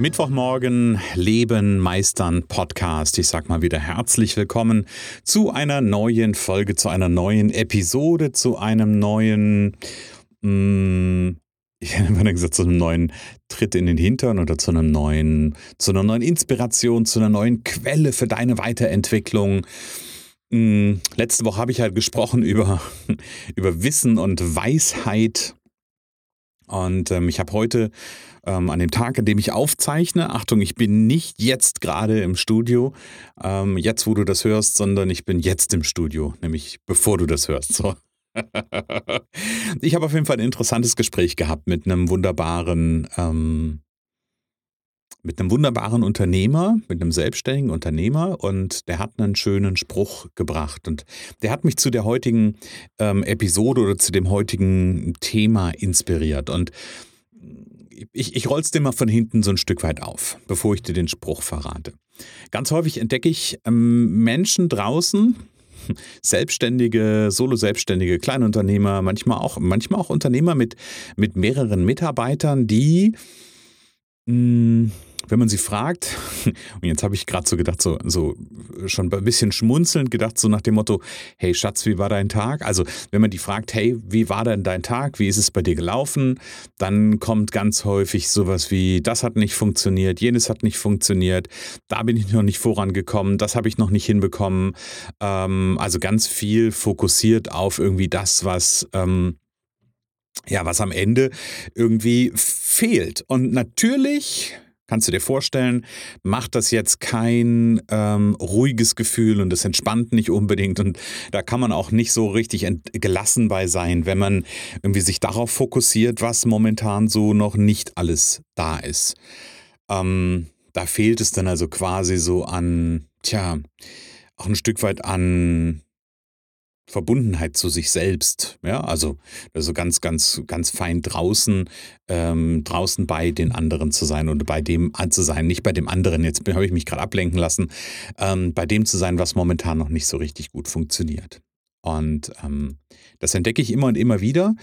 Mittwochmorgen Leben meistern Podcast. Ich sag mal wieder herzlich willkommen zu einer neuen Folge, zu einer neuen Episode, zu einem neuen mh, ich hätte gesagt, zu einem neuen Tritt in den Hintern oder zu einem neuen, zu einer neuen Inspiration, zu einer neuen Quelle für deine Weiterentwicklung. Letzte Woche habe ich halt gesprochen über, über Wissen und Weisheit. Und ähm, ich habe heute ähm, an dem Tag, an dem ich aufzeichne, Achtung, ich bin nicht jetzt gerade im Studio, ähm, jetzt wo du das hörst, sondern ich bin jetzt im Studio, nämlich bevor du das hörst. So. ich habe auf jeden Fall ein interessantes Gespräch gehabt mit einem wunderbaren, ähm, mit einem wunderbaren Unternehmer, mit einem selbstständigen Unternehmer und der hat einen schönen Spruch gebracht und der hat mich zu der heutigen ähm, Episode oder zu dem heutigen Thema inspiriert und ich, ich roll's dir mal von hinten so ein Stück weit auf, bevor ich dir den Spruch verrate. Ganz häufig entdecke ich ähm, Menschen draußen, Selbstständige, Solo-Selbstständige, Kleinunternehmer, manchmal auch, manchmal auch Unternehmer mit, mit mehreren Mitarbeitern, die wenn man sie fragt, und jetzt habe ich gerade so gedacht, so, so schon ein bisschen schmunzelnd gedacht, so nach dem Motto, hey Schatz, wie war dein Tag? Also wenn man die fragt, hey, wie war denn dein Tag? Wie ist es bei dir gelaufen? Dann kommt ganz häufig sowas wie, das hat nicht funktioniert, jenes hat nicht funktioniert, da bin ich noch nicht vorangekommen, das habe ich noch nicht hinbekommen. Ähm, also ganz viel fokussiert auf irgendwie das, was... Ähm, ja, was am Ende irgendwie fehlt. Und natürlich Kannst du dir vorstellen, macht das jetzt kein ähm, ruhiges Gefühl und es entspannt nicht unbedingt und da kann man auch nicht so richtig gelassen bei sein, wenn man irgendwie sich darauf fokussiert, was momentan so noch nicht alles da ist. Ähm, da fehlt es dann also quasi so an, tja, auch ein Stück weit an Verbundenheit zu sich selbst. Ja, also, also ganz, ganz, ganz fein draußen, ähm, draußen bei den anderen zu sein und bei dem zu sein, nicht bei dem anderen, jetzt habe ich mich gerade ablenken lassen, ähm, bei dem zu sein, was momentan noch nicht so richtig gut funktioniert. Und ähm, das entdecke ich immer und immer wieder.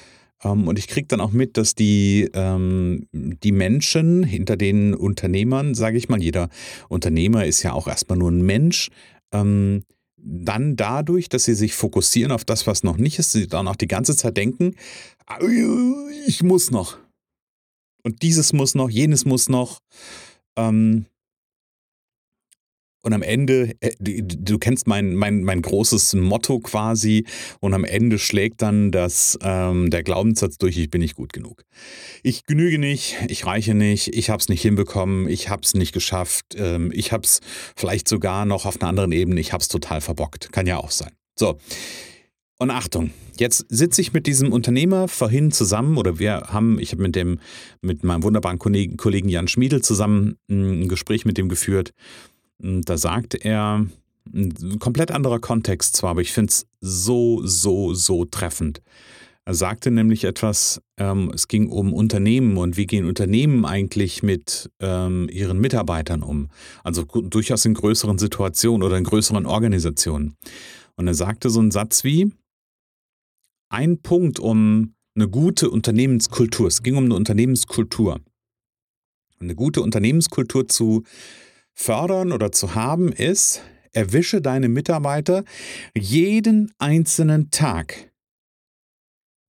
Ähm, und ich kriege dann auch mit, dass die, ähm, die Menschen hinter den Unternehmern, sage ich mal, jeder Unternehmer ist ja auch erstmal nur ein Mensch, ähm, dann dadurch, dass sie sich fokussieren auf das, was noch nicht ist, sie dann auch die ganze Zeit denken, ich muss noch. Und dieses muss noch, jenes muss noch. Ähm, und am Ende, äh, du kennst mein, mein, mein großes Motto quasi, und am Ende schlägt dann das, ähm, der Glaubenssatz durch, ich bin nicht gut genug. Ich genüge nicht, ich reiche nicht, ich habe es nicht hinbekommen, ich habe es nicht geschafft, ähm, ich habe es vielleicht sogar noch auf einer anderen Ebene, ich habe es total verbockt. Kann ja auch sein. So. Und Achtung, jetzt sitze ich mit diesem Unternehmer vorhin zusammen oder wir haben, ich habe mit mit meinem wunderbaren Kollegen Jan Schmiedel zusammen hm, ein Gespräch mit dem geführt. Da sagt er, ein komplett anderer Kontext zwar, aber ich finde es so, so, so treffend. Er sagte nämlich etwas, ähm, es ging um Unternehmen und wie gehen Unternehmen eigentlich mit ähm, ihren Mitarbeitern um. Also durchaus in größeren Situationen oder in größeren Organisationen. Und er sagte so einen Satz wie, ein Punkt um eine gute Unternehmenskultur, es ging um eine Unternehmenskultur. Eine gute Unternehmenskultur zu fördern oder zu haben, ist, erwische deine Mitarbeiter jeden einzelnen Tag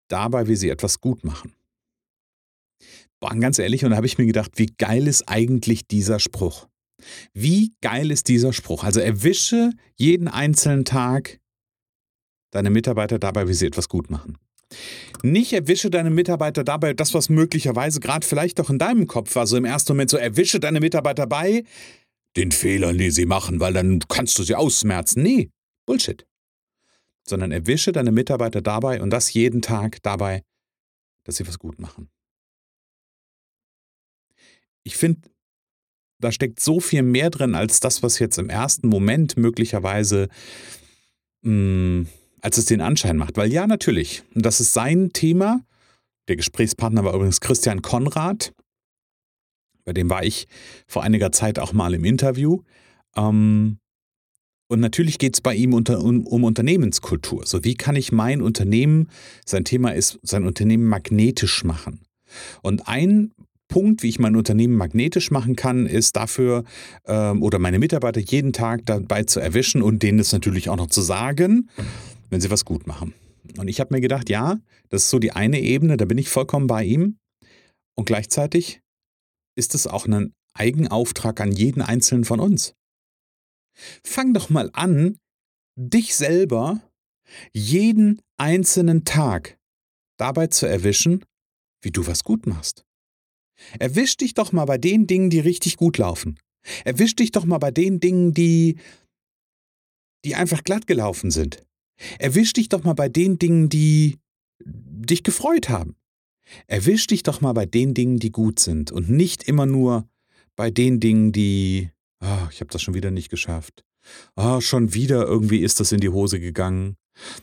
dabei, wie sie etwas gut machen. Boah, ganz ehrlich, und da habe ich mir gedacht, wie geil ist eigentlich dieser Spruch? Wie geil ist dieser Spruch? Also erwische jeden einzelnen Tag deine Mitarbeiter dabei, wie sie etwas gut machen. Nicht erwische deine Mitarbeiter dabei, das, was möglicherweise gerade vielleicht auch in deinem Kopf war, so im ersten Moment so, erwische deine Mitarbeiter bei, den Fehlern, die sie machen, weil dann kannst du sie ausmerzen. Nee, Bullshit. Sondern erwische deine Mitarbeiter dabei und das jeden Tag dabei, dass sie was gut machen. Ich finde da steckt so viel mehr drin als das, was jetzt im ersten Moment möglicherweise mh, hm, als es den Anschein macht. Weil ja, natürlich, das ist sein Thema. Der Gesprächspartner war übrigens Christian Konrad. Bei dem war ich vor einiger Zeit auch mal im Interview. Ähm, und natürlich geht es bei ihm unter, um, um, Unternehmenskultur. So, wie kann ich mein Unternehmen, sein Thema ist, sein Unternehmen magnetisch machen? Und ein Punkt, wie ich mein Unternehmen magnetisch machen kann, ist dafür ähm, oder meine Mitarbeiter jeden Tag dabei zu erwischen und denen es natürlich auch noch zu sagen, wenn sie was gut machen. Und ich habe mir gedacht, ja, das ist so die eine Ebene, da bin ich vollkommen bei ihm. Und gleichzeitig ist es auch ein Eigenauftrag an jeden Einzelnen von uns. Fang doch mal an, dich selber jeden einzelnen Tag dabei zu erwischen, wie du was gut machst. Erwisch dich doch mal bei den Dingen, die richtig gut laufen. Erwisch dich doch mal bei den Dingen, die, die einfach glatt gelaufen sind. Erwisch dich doch mal bei den Dingen, die dich gefreut haben. Erwisch dich doch mal bei den Dingen, die gut sind und nicht immer nur bei den Dingen, die, oh, ich habe das schon wieder nicht geschafft. Oh, schon wieder irgendwie ist das in die Hose gegangen.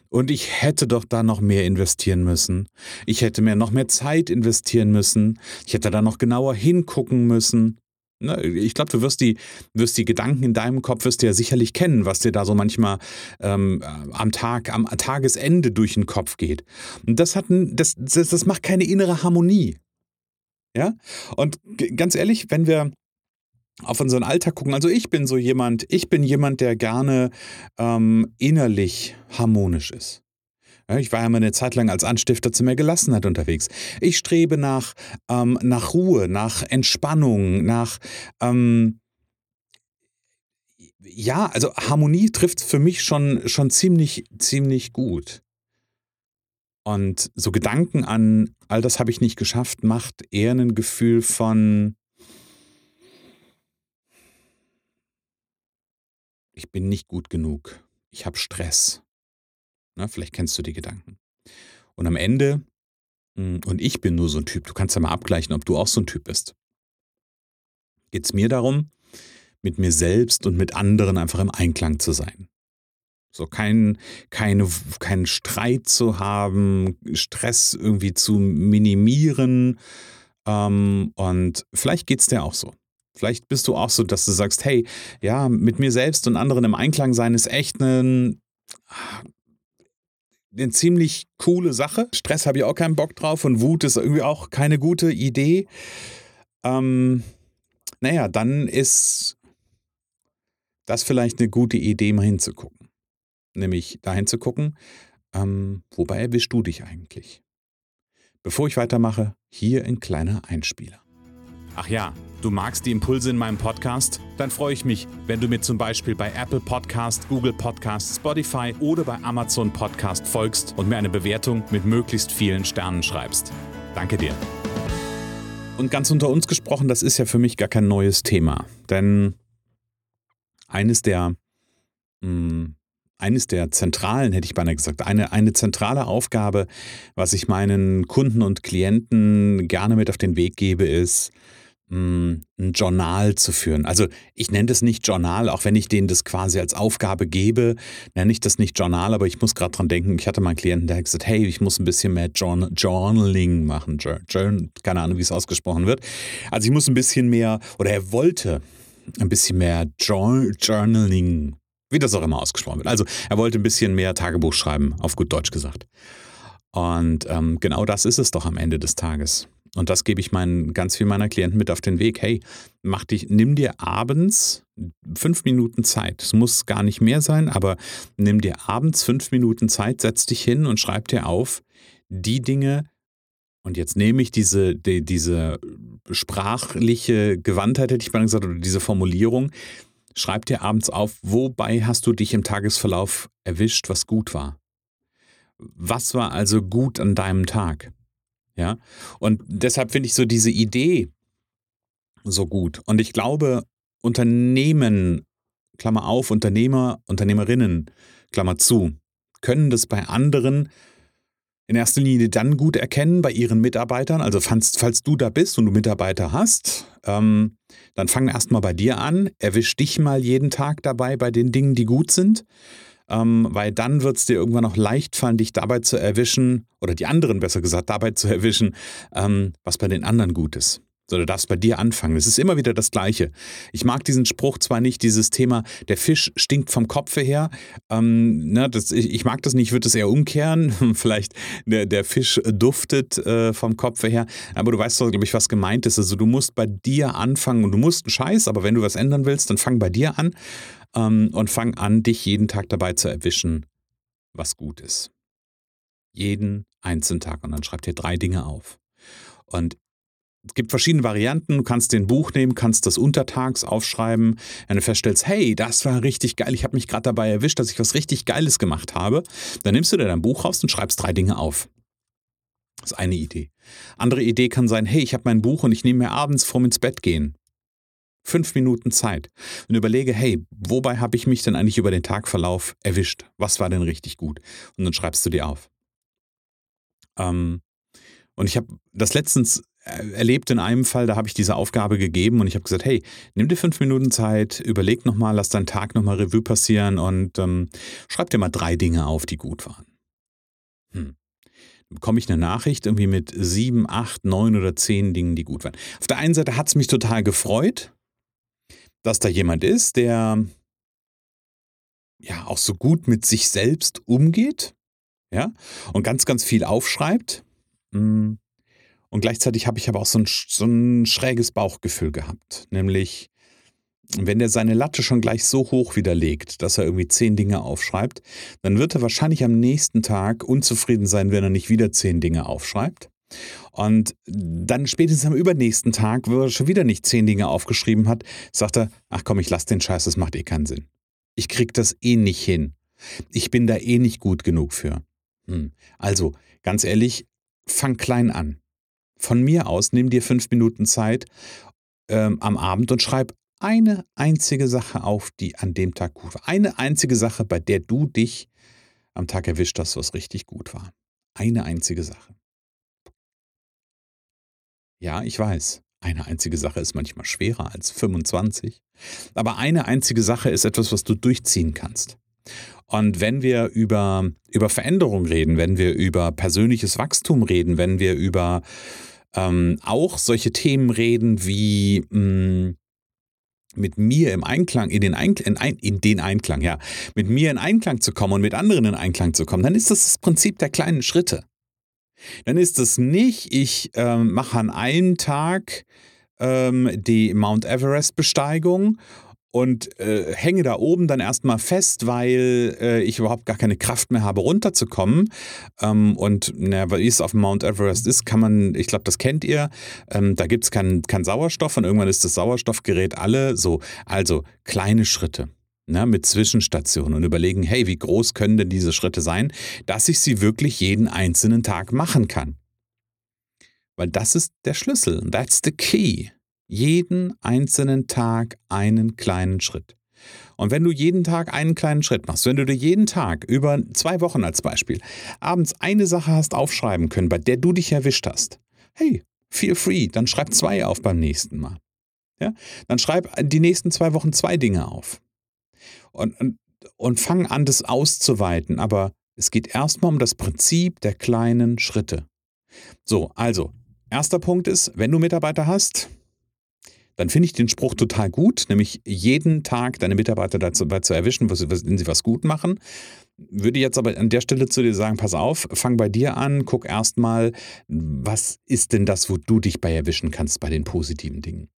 Und ich hätte doch da noch mehr investieren müssen. Ich hätte mir noch mehr Zeit investieren müssen. Ich hätte da noch genauer hingucken müssen. Ne, ich glaube, du wirst die, wirst die Gedanken in deinem Kopf wirst du ja sicherlich kennen, was dir da so manchmal ähm, am Tag, am Tagesende durch den Kopf geht. Und das hat ein, das, das, das macht keine innere Harmonie. Ja? Und ganz ehrlich, wenn wir auf unseren Alltag gucken, also ich bin so jemand, ich bin jemand, der gerne ähm, innerlich harmonisch ist. Ich war ja mal eine Zeit lang als Anstifter zu mehr Gelassenheit unterwegs. Ich strebe nach, ähm, nach Ruhe, nach Entspannung, nach ähm, ja, also Harmonie trifft für mich schon, schon ziemlich, ziemlich gut. Und so Gedanken an, all das habe ich nicht geschafft, macht eher ein Gefühl von, ich bin nicht gut genug, ich habe Stress. Na, vielleicht kennst du die Gedanken. Und am Ende, hm, und ich bin nur so ein Typ, du kannst ja mal abgleichen, ob du auch so ein Typ bist, geht es mir darum, mit mir selbst und mit anderen einfach im Einklang zu sein. So keinen kein, kein Streit zu haben, Stress irgendwie zu minimieren. Ähm, und vielleicht geht es dir auch so. Vielleicht bist du auch so, dass du sagst, hey, ja, mit mir selbst und anderen im Einklang sein ist echt ein, eine ziemlich coole Sache. Stress habe ich auch keinen Bock drauf und Wut ist irgendwie auch keine gute Idee. Ähm, naja, dann ist das vielleicht eine gute Idee, mal hinzugucken. Nämlich dahin zu gucken, ähm, wobei erwischst du dich eigentlich? Bevor ich weitermache, hier ein kleiner Einspieler. Ach ja, du magst die Impulse in meinem Podcast? Dann freue ich mich, wenn du mir zum Beispiel bei Apple Podcast, Google Podcast, Spotify oder bei Amazon Podcast folgst und mir eine Bewertung mit möglichst vielen Sternen schreibst. Danke dir. Und ganz unter uns gesprochen, das ist ja für mich gar kein neues Thema. Denn eines der, mh, hm, eines der zentralen, hätte ich beinahe gesagt, eine, eine zentrale Aufgabe, was ich meinen Kunden und Klienten gerne mit auf den Weg gebe, ist, ein Journal zu führen. Also ich nenne das nicht Journal, auch wenn ich denen das quasi als Aufgabe gebe, nenne ich das nicht Journal, aber ich muss gerade dran denken, ich hatte mal einen Klienten, der hat gesagt, hey, ich muss ein bisschen mehr Journal Journaling machen. Journal, keine Ahnung, wie es ausgesprochen wird. Also ich muss ein bisschen mehr, oder er wollte ein bisschen mehr Journaling, wie das auch immer ausgesprochen wird. Also er wollte ein bisschen mehr Tagebuch schreiben, auf gut Deutsch gesagt. Und ähm, genau das ist es doch am Ende des Tages. Und das gebe ich meinen, ganz vielen meiner Klienten mit auf den Weg. Hey, mach dich, nimm dir abends fünf Minuten Zeit. Es muss gar nicht mehr sein, aber nimm dir abends fünf Minuten Zeit, setz dich hin und schreib dir auf die Dinge, und jetzt nehme ich diese, die, diese sprachliche Gewandtheit, hätte ich mal gesagt, oder diese Formulierung, schreib dir abends auf, wobei hast du dich im Tagesverlauf erwischt, was gut war. Was war also gut an deinem Tag? Ja. Und deshalb finde ich so diese Idee so gut. Und ich glaube, Unternehmen, Klammer auf, Unternehmer, Unternehmerinnen, Klammer zu, können das bei anderen in erster Linie dann gut erkennen bei ihren Mitarbeitern. Also falls, falls du da bist und du Mitarbeiter hast, ähm, dann fang erstmal bei dir an. Erwisch dich mal jeden Tag dabei bei den Dingen, die gut sind. Ähm, weil dann wird es dir irgendwann auch leicht fallen, dich dabei zu erwischen, oder die anderen besser gesagt, dabei zu erwischen, ähm, was bei den anderen gut ist. So, du darfst bei dir anfangen. Es ist immer wieder das Gleiche. Ich mag diesen Spruch zwar nicht, dieses Thema, der Fisch stinkt vom Kopfe her. Ähm, ne, das, ich, ich, mag das nicht, ich würde es eher umkehren. Vielleicht der, der Fisch duftet äh, vom Kopfe her. Aber du weißt doch, glaube ich, was gemeint ist. Also du musst bei dir anfangen und du musst einen Scheiß, aber wenn du was ändern willst, dann fang bei dir an ähm, und fang an, dich jeden Tag dabei zu erwischen, was gut ist. Jeden einzelnen Tag. Und dann schreib dir drei Dinge auf. Und es gibt verschiedene Varianten. Du kannst den Buch nehmen, kannst das untertags aufschreiben. Wenn du feststellst, hey, das war richtig geil, ich habe mich gerade dabei erwischt, dass ich was richtig Geiles gemacht habe, dann nimmst du dir dein Buch raus und schreibst drei Dinge auf. Das ist eine Idee. Andere Idee kann sein, hey, ich habe mein Buch und ich nehme mir abends vorm ins Bett gehen. Fünf Minuten Zeit. Und überlege, hey, wobei habe ich mich denn eigentlich über den Tagverlauf erwischt? Was war denn richtig gut? Und dann schreibst du dir auf. Ähm, und ich habe das letztens erlebt in einem Fall, da habe ich diese Aufgabe gegeben und ich habe gesagt, hey, nimm dir fünf Minuten Zeit, überleg nochmal, lass deinen Tag nochmal Revue passieren und ähm, schreib dir mal drei Dinge auf, die gut waren. Hm. Dann bekomme ich eine Nachricht irgendwie mit sieben, acht, neun oder zehn Dingen, die gut waren. Auf der einen Seite hat es mich total gefreut, dass da jemand ist, der ja auch so gut mit sich selbst umgeht, ja, und ganz, ganz viel aufschreibt. Hm. Und gleichzeitig habe ich aber auch so ein, so ein schräges Bauchgefühl gehabt. Nämlich, wenn der seine Latte schon gleich so hoch widerlegt, dass er irgendwie zehn Dinge aufschreibt, dann wird er wahrscheinlich am nächsten Tag unzufrieden sein, wenn er nicht wieder zehn Dinge aufschreibt. Und dann spätestens am übernächsten Tag, wo er schon wieder nicht zehn Dinge aufgeschrieben hat, sagt er, ach komm, ich lass den Scheiß, das macht eh keinen Sinn. Ich krieg das eh nicht hin. Ich bin da eh nicht gut genug für. Hm. Also, ganz ehrlich, fang klein an. Von mir aus, nimm dir fünf Minuten Zeit ähm, am Abend und schreib eine einzige Sache auf, die an dem Tag gut war. Eine einzige Sache, bei der du dich am Tag erwischt hast, was richtig gut war. Eine einzige Sache. Ja, ich weiß, eine einzige Sache ist manchmal schwerer als 25. Aber eine einzige Sache ist etwas, was du durchziehen kannst. Und wenn wir über, über Veränderung reden, wenn wir über persönliches Wachstum reden, wenn wir über ähm, auch solche Themen reden wie mh, hm, mit mir im Einklang, in den, Einklang, in, in den Einklang, ja, mit mir in Einklang zu kommen und mit anderen in Einklang zu kommen, dann ist das das Prinzip der kleinen Schritte. Dann ist es nicht, ich äh, mache an einem Tag ähm, die Mount Everest-Besteigung und äh, hänge da oben dann erstmal fest, weil äh, ich überhaupt gar keine Kraft mehr habe, runterzukommen. Ähm, und na, wie es auf Mount Everest ist, kann man, ich glaube, das kennt ihr, ähm, da gibt es keinen kein Sauerstoff und irgendwann ist das Sauerstoffgerät alle so. Also kleine Schritte. Ne, mit Zwischenstationen und überlegen, hey, wie groß können denn diese Schritte sein, dass ich sie wirklich jeden einzelnen Tag machen kann. Weil das ist der Schlüssel. That's the key jeden einzelnen Tag einen kleinen Schritt. Und wenn du jeden Tag einen kleinen Schritt machst, wenn du dir jeden Tag über zwei Wochen als Beispiel abends eine Sache hast aufschreiben können, bei der du dich erwischt hast, hey, feel free, dann schreib zwei auf beim nächsten Mal. Ja? Dann schreib die nächsten zwei Wochen zwei Dinge auf. Und, und, und fang an, das auszuweiten. Aber es geht erstmal um das Prinzip der kleinen Schritte. So, also, erster Punkt ist, wenn du Mitarbeiter hast, dann finde ich den Spruch total gut, nämlich jeden Tag deine Mitarbeiter dazu, zu erwischen, was, wenn sie was gut machen. Würde jetzt aber an der Stelle zu dir sagen, pass auf, fang bei dir an, guck erstmal, was ist denn das, wo du dich bei erwischen kannst bei den positiven Dingen.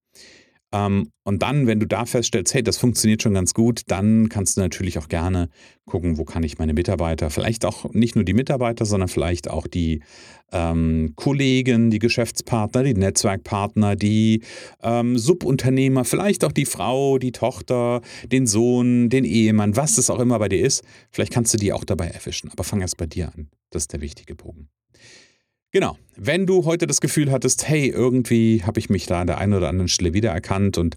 Ähm, und dann, wenn du da feststellst, hey, das funktioniert schon ganz gut, dann kannst du natürlich auch gerne gucken, wo kann ich meine Mitarbeiter, vielleicht auch nicht nur die Mitarbeiter, sondern vielleicht auch die ähm, Kollegen, die Geschäftspartner, die Netzwerkpartner, die ähm, Subunternehmer, vielleicht auch die Frau, die Tochter, den Sohn, den Ehemann, was es auch immer bei dir ist, vielleicht kannst du die auch dabei erwischen. Aber fang erst bei dir an. Das ist der wichtige Bogen. Genau. Wenn du heute das Gefühl hattest, hey, irgendwie habe ich mich da an der einen oder anderen Stelle wiedererkannt und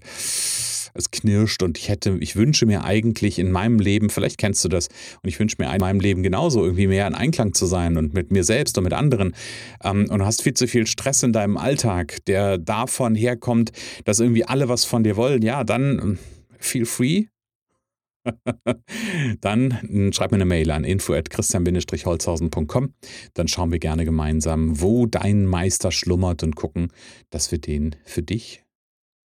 es knirscht und ich hätte, ich wünsche mir eigentlich in meinem Leben, vielleicht kennst du das, und ich wünsche mir in meinem Leben genauso irgendwie mehr in Einklang zu sein und mit mir selbst und mit anderen. Ähm, und du hast viel zu viel Stress in deinem Alltag, der davon herkommt, dass irgendwie alle was von dir wollen. Ja, dann ähm, feel free, dann hm, schreib mir eine Mail an info@christian-holzhausen.com. Dann schauen wir gerne gemeinsam, wo dein Meister schlummert und gucken, dass wir den für dich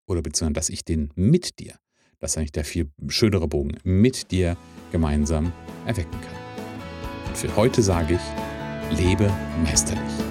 oder beziehungsweise dass ich den mit dir, das ist eigentlich der viel schönere Bogen, mit dir gemeinsam erwecken kann. Und für heute sage ich, lebe meisterlich.